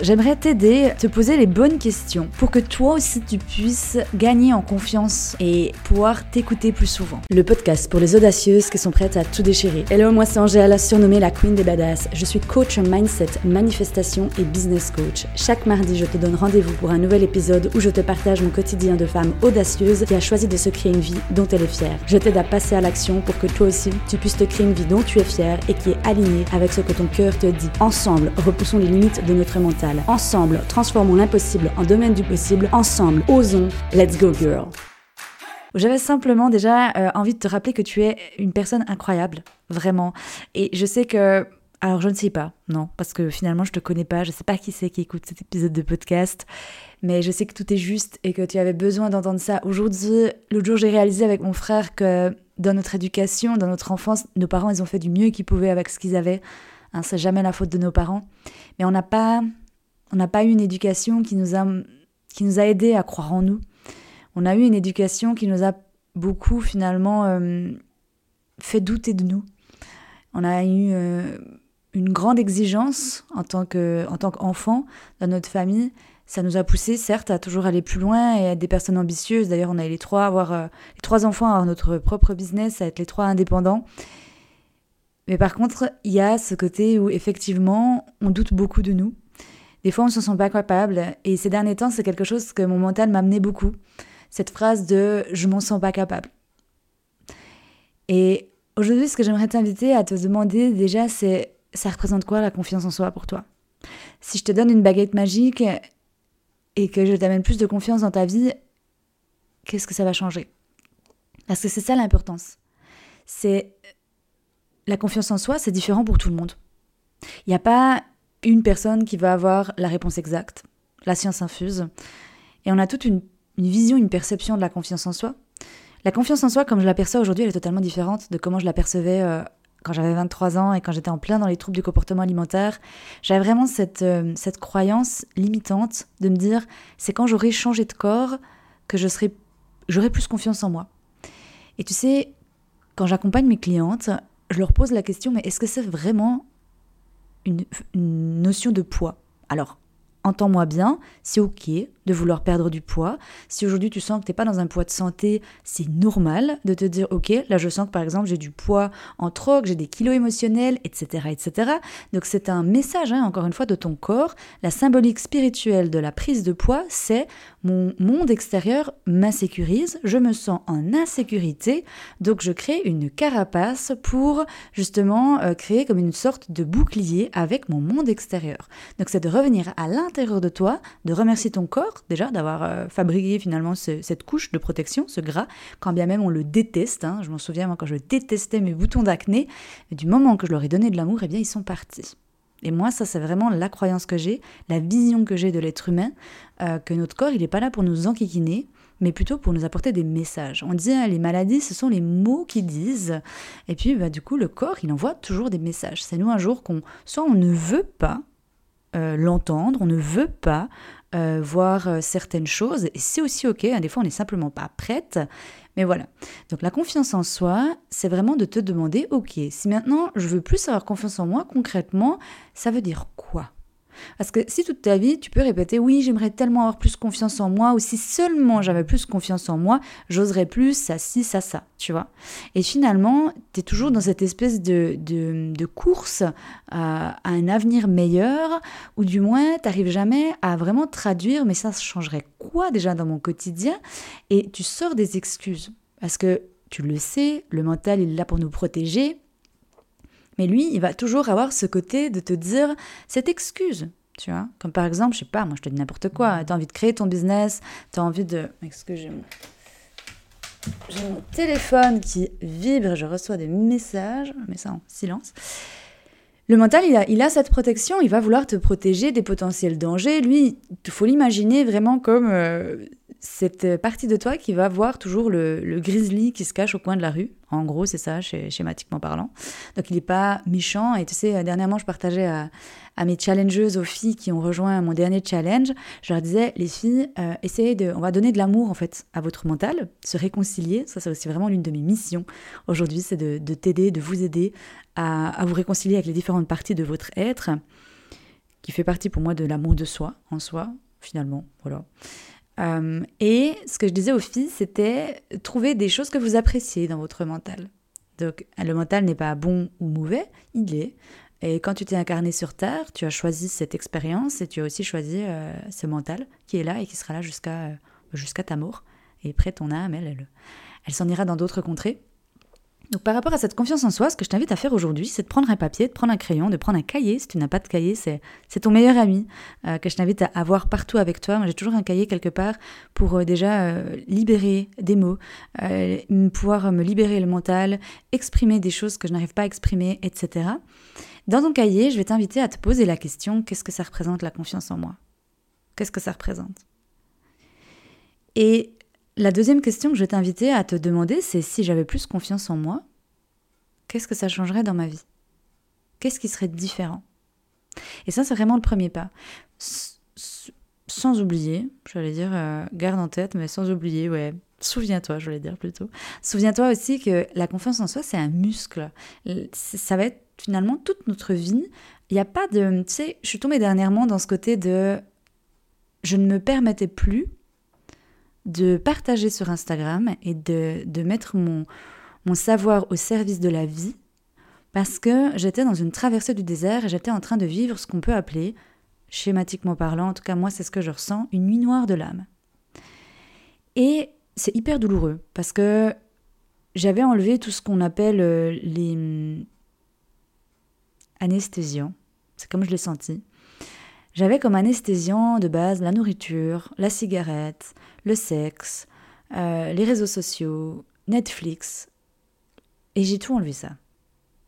J'aimerais t'aider, te poser les bonnes questions pour que toi aussi tu puisses gagner en confiance et pouvoir t'écouter plus souvent. Le podcast pour les audacieuses qui sont prêtes à tout déchirer. Hello, moi c'est Angèle, surnommée la Queen des Badass. Je suis coach mindset, manifestation et business coach. Chaque mardi, je te donne rendez-vous pour un nouvel épisode où je te partage mon quotidien de femme audacieuse qui a choisi de se créer une vie dont elle est fière. Je t'aide à passer à l'action pour que toi aussi tu puisses te créer une vie dont tu es fière et qui est alignée avec ce que ton cœur te dit. Ensemble, repoussons les limites de notre mental Ensemble, transformons l'impossible en domaine du possible. Ensemble, osons. Let's go girl. J'avais simplement déjà euh, envie de te rappeler que tu es une personne incroyable, vraiment. Et je sais que alors je ne sais pas, non, parce que finalement je te connais pas, je sais pas qui c'est qui écoute cet épisode de podcast, mais je sais que tout est juste et que tu avais besoin d'entendre ça. Aujourd'hui, l'autre jour j'ai réalisé avec mon frère que dans notre éducation, dans notre enfance, nos parents ils ont fait du mieux qu'ils pouvaient avec ce qu'ils avaient. Hein, c'est jamais la faute de nos parents, mais on n'a pas on n'a pas eu une éducation qui nous a, qui nous a aidé à croire en nous. On a eu une éducation qui nous a beaucoup finalement euh, fait douter de nous. On a eu euh, une grande exigence en tant qu'enfant dans notre famille. Ça nous a poussé, certes, à toujours aller plus loin et à être des personnes ambitieuses. D'ailleurs, on a les trois, avoir euh, les trois enfants, à avoir notre propre business, à être les trois indépendants. Mais par contre, il y a ce côté où effectivement, on doute beaucoup de nous. Des fois, on ne se sent pas capable. Et ces derniers temps, c'est quelque chose que mon mental m'a amené beaucoup. Cette phrase de je m'en sens pas capable. Et aujourd'hui, ce que j'aimerais t'inviter à te demander déjà, c'est ça représente quoi la confiance en soi pour toi? Si je te donne une baguette magique et que je t'amène plus de confiance dans ta vie, qu'est-ce que ça va changer? Parce que c'est ça l'importance. C'est la confiance en soi, c'est différent pour tout le monde. Il n'y a pas une personne qui va avoir la réponse exacte. La science infuse. Et on a toute une, vision, une perception de la confiance en soi. La confiance en soi, comme je l'aperçois aujourd'hui, elle est totalement différente de comment je l'apercevais euh, quand j'avais 23 ans et quand j'étais en plein dans les troubles du comportement alimentaire. J'avais vraiment cette, euh, cette croyance limitante de me dire c'est quand j'aurai changé de corps que je serai, j'aurai plus confiance en moi. Et tu sais, quand j'accompagne mes clientes, je leur pose la question mais est-ce que c'est vraiment une, notion de poids. Alors, entends-moi bien, c'est ok de vouloir perdre du poids. Si aujourd'hui tu sens que tu n'es pas dans un poids de santé, c'est normal de te dire ok, là je sens que par exemple j'ai du poids en que j'ai des kilos émotionnels, etc. etc. Donc c'est un message, hein, encore une fois, de ton corps. La symbolique spirituelle de la prise de poids, c'est mon monde extérieur m'insécurise, je me sens en insécurité, donc je crée une carapace pour justement euh, créer comme une sorte de bouclier avec mon monde extérieur. Donc c'est de revenir à l'intérieur de toi, de remercier ton corps déjà d'avoir euh, fabriqué finalement cette couche de protection, ce gras, quand bien même on le déteste. Hein. Je m'en souviens moi quand je détestais mes boutons d'acné, du moment que je leur ai donné de l'amour, eh bien ils sont partis. Et moi, ça, c'est vraiment la croyance que j'ai, la vision que j'ai de l'être humain, euh, que notre corps, il n'est pas là pour nous enquiquiner, mais plutôt pour nous apporter des messages. On dit, hein, les maladies, ce sont les mots qui disent. Et puis, bah, du coup, le corps, il envoie toujours des messages. C'est nous, un jour, qu'on, soit on ne veut pas euh, l'entendre, on ne veut pas euh, voir euh, certaines choses. Et c'est aussi OK, hein, des fois on n'est simplement pas prête. Mais voilà. Donc la confiance en soi, c'est vraiment de te demander, OK, si maintenant je veux plus avoir confiance en moi, concrètement, ça veut dire quoi? Parce que si toute ta vie, tu peux répéter oui, j'aimerais tellement avoir plus confiance en moi, ou si seulement j'avais plus confiance en moi, j'oserais plus ça, ci, ça, ça, tu vois. Et finalement, tu es toujours dans cette espèce de, de, course à, un avenir meilleur, ou du moins, tu n'arrives jamais à vraiment traduire, mais ça changerait quoi déjà dans mon quotidien? Et tu sors des excuses. Parce que tu le sais, le mental, il est là pour nous protéger, mais lui, il va toujours avoir ce côté de te dire cette excuse. Tu vois, comme par exemple, je sais pas, moi je te dis n'importe quoi, tu as envie de créer ton business, tu as envie de. Excusez-moi. J'ai mon téléphone qui vibre, je reçois des messages, mais ça en silence. Le mental, il a, il a cette protection, il va vouloir te protéger des potentiels dangers. Lui, il faut l'imaginer vraiment comme euh, cette partie de toi qui va voir toujours le, grizzly qui se cache au coin de la rue. En gros, c'est ça, schématiquement parlant. Donc, il n'est pas méchant. Et tu sais, dernièrement, je partageais à, mes challengeuses, aux filles qui ont rejoint mon dernier challenge, je leur disais, les filles, euh, essayez de... On va donner de l'amour, en fait, à votre mental, se réconcilier. Ça, c'est aussi vraiment l'une de mes missions aujourd'hui, c'est de, t'aider, de vous aider à, à vous réconcilier avec les différentes parties de votre être qui fait partie pour moi de l'amour de soi, en soi, finalement. Voilà. Euh, et ce que je disais aux filles, c'était trouver des choses que vous appréciez dans votre mental. Donc, le mental n'est pas bon ou mauvais, il est. Et quand tu t'es incarné sur Terre, tu as choisi cette expérience et tu as aussi choisi euh, ce mental qui est là et qui sera là jusqu'à ta mort. Et après, ton âme, elle, elle s'en ira dans d'autres contrées. Donc par rapport à cette confiance en soi, ce que je t'invite à faire aujourd'hui, c'est de prendre un papier, de prendre un crayon, de prendre un cahier. Si tu n'as pas de cahier, c'est, ton meilleur ami euh, que je t'invite à avoir partout avec toi. Moi, j'ai toujours un cahier quelque part pour euh, déjà euh, libérer des mots, pouvoir me libérer le mental, exprimer des choses que je n'arrive pas à exprimer, etc. Dans ton cahier, je vais t'inviter à te poser la question, qu'est-ce que ça représente la confiance en moi? Qu'est-ce que ça représente? Et la deuxième question que je t'inviter à te demander, c'est si j'avais plus confiance en moi, qu'est-ce que ça changerait dans ma vie? Qu'est-ce qui serait différent? Et ça, c'est vraiment le premier pas. sans oublier, j'allais dire, euh, garde en tête, mais sans oublier, ouais, souviens-toi, je dire plutôt. Souviens-toi aussi que la confiance en soi, c'est un muscle. Ça va être finalement toute notre vie. Il n'y a pas de. Tu sais, je suis tombée dernièrement dans ce côté de. Je ne me permettais plus de partager sur Instagram et de, de mettre mon, mon savoir au service de la vie parce que j'étais dans une traversée du désert et j'étais en train de vivre ce qu'on peut appeler, schématiquement parlant, en tout cas moi c'est ce que je ressens, une nuit noire de l'âme. Et c'est hyper douloureux parce que j'avais enlevé tout ce qu'on appelle euh, les hum, anesthésiants, c'est comme je l'ai senti. J'avais comme anesthésiant de base la nourriture, la cigarette, le sexe, euh, les réseaux sociaux, Netflix. Et j'ai tout enlevé ça,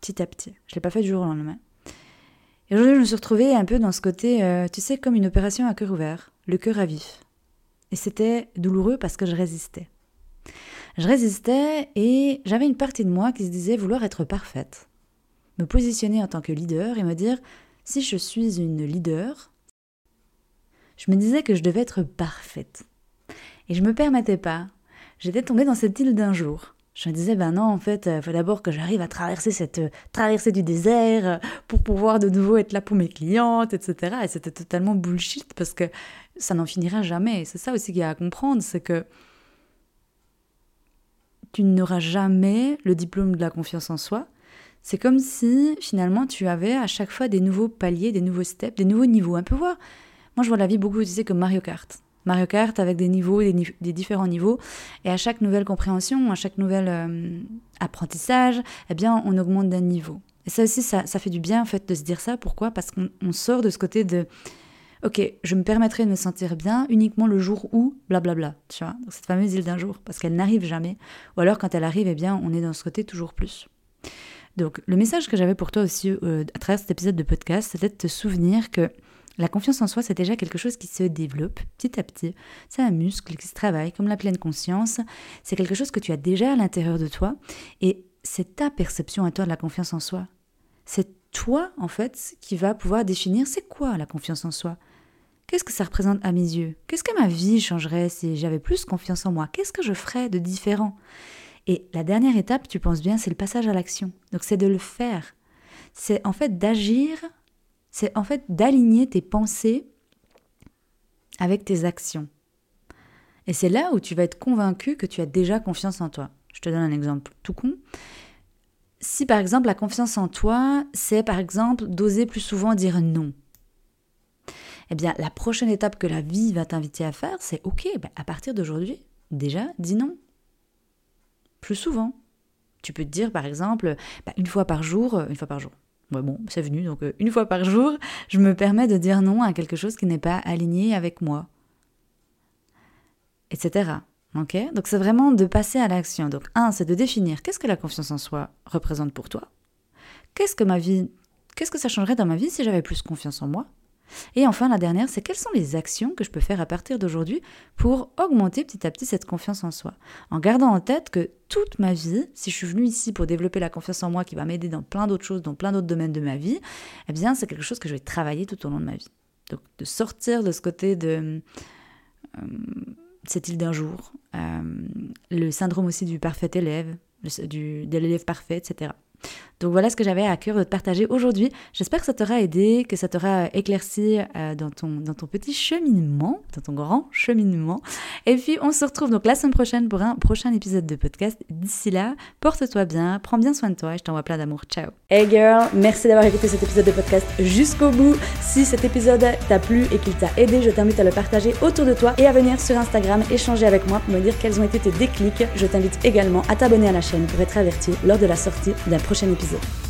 petit à petit. Je ne l'ai pas fait du jour au lendemain. Et aujourd'hui, je me suis retrouvée un peu dans ce côté, euh, tu sais, comme une opération à cœur ouvert, le cœur à vif. Et c'était douloureux parce que je résistais. Je résistais et j'avais une partie de moi qui se disait vouloir être parfaite. Me positionner en tant que leader et me dire, si je suis une leader, je me disais que je devais être parfaite. Et je me permettais pas. J'étais tombée dans cette île d'un jour. Je me disais, ben non, en fait, il euh, faut d'abord que j'arrive à traverser cette euh, traversée du désert euh, pour pouvoir de nouveau être là pour mes clientes, etc. Et c'était totalement bullshit parce que ça n'en finira jamais. C'est ça aussi qu'il y a à comprendre, c'est que tu n'auras jamais le diplôme de la confiance en soi. C'est comme si finalement tu avais à chaque fois des nouveaux paliers, des nouveaux steps, des nouveaux niveaux. Un peu voir. Moi, je vois la vie beaucoup, tu sais, comme Mario Kart. Mario Kart avec des niveaux, des, différents niveaux. Et à chaque nouvelle compréhension, à chaque nouvel euh, apprentissage, eh bien, on augmente d'un niveau. Et ça aussi, ça, fait du bien, en fait, de se dire ça. Pourquoi? Parce qu'on sort de ce côté de ok, je me permettrai de me sentir bien uniquement le jour où, blablabla, tu vois, cette fameuse île d'un jour, parce qu'elle n'arrive jamais, ou alors quand elle arrive, eh bien, on est dans ce côté toujours plus. Donc, le message que j'avais pour toi aussi euh, à travers cet épisode de podcast, c'était de te souvenir que la confiance en soi, c'est déjà quelque chose qui se développe petit à petit. C'est un muscle qui se travaille, comme la pleine conscience. C'est quelque chose que tu as déjà à l'intérieur de toi. Et c'est ta perception à toi de la confiance en soi. C'est toi, en fait, qui va pouvoir définir c'est quoi la confiance en soi. Qu'est-ce que ça représente à mes yeux? Qu'est-ce que ma vie changerait si j'avais plus confiance en moi? Qu'est-ce que je ferais de différent? Et la dernière étape, tu penses bien, c'est le passage à l'action. Donc c'est de le faire. C'est en fait d'agir c'est en fait d'aligner tes pensées avec tes actions. Et c'est là où tu vas être convaincu que tu as déjà confiance en toi. Je te donne un exemple tout con. Si par exemple la confiance en toi, c'est par exemple d'oser plus souvent dire non. Eh bien, la prochaine étape que la vie va t'inviter à faire, c'est OK, ben, à partir d'aujourd'hui, déjà, dis non. Plus souvent. Tu peux te dire, par exemple, ben, une fois par jour, euh, une fois par jour, bon, c'est venu, donc euh, une fois par jour, je me permets de dire non à quelque chose qui n'est pas aligné avec moi. Etc. Ok? Donc c'est vraiment de passer à l'action. Donc un, c'est de définir qu'est-ce que la confiance en soi représente pour toi? Qu'est-ce que ma vie, qu'est-ce que ça changerait dans ma vie si j'avais plus confiance en moi? Et enfin, la dernière, c'est quelles sont les actions que je peux faire à partir d'aujourd'hui pour augmenter petit à petit cette confiance en soi? En gardant en tête que toute ma vie, si je suis venue ici pour développer la confiance en moi qui va m'aider dans plein d'autres choses, dans plein d'autres domaines de ma vie, eh bien, c'est quelque chose que je vais travailler tout au long de ma vie. Donc, de sortir de ce côté de euh, cette île d'un jour, euh, le syndrome aussi du parfait élève, de l'élève parfait, etc. Donc voilà ce que j'avais à cœur de te partager aujourd'hui. J'espère que ça t'aura aidé, que ça t'aura éclairci euh, dans, ton, dans ton petit cheminement, dans ton grand cheminement. Et puis on se retrouve donc la semaine prochaine pour un prochain épisode de podcast. D'ici là, porte-toi bien, prends bien soin de toi et je t'envoie plein d'amour. Ciao. Hey girl, merci d'avoir écouté cet épisode de podcast jusqu'au bout. Si cet épisode t'a plu et qu'il t'a aidé, je t'invite à le partager autour de toi et à venir sur Instagram échanger avec moi pour me dire quels ont été tes déclics. Je t'invite également à t'abonner à la chaîne pour être averti lors de la sortie d'un prochain épisode.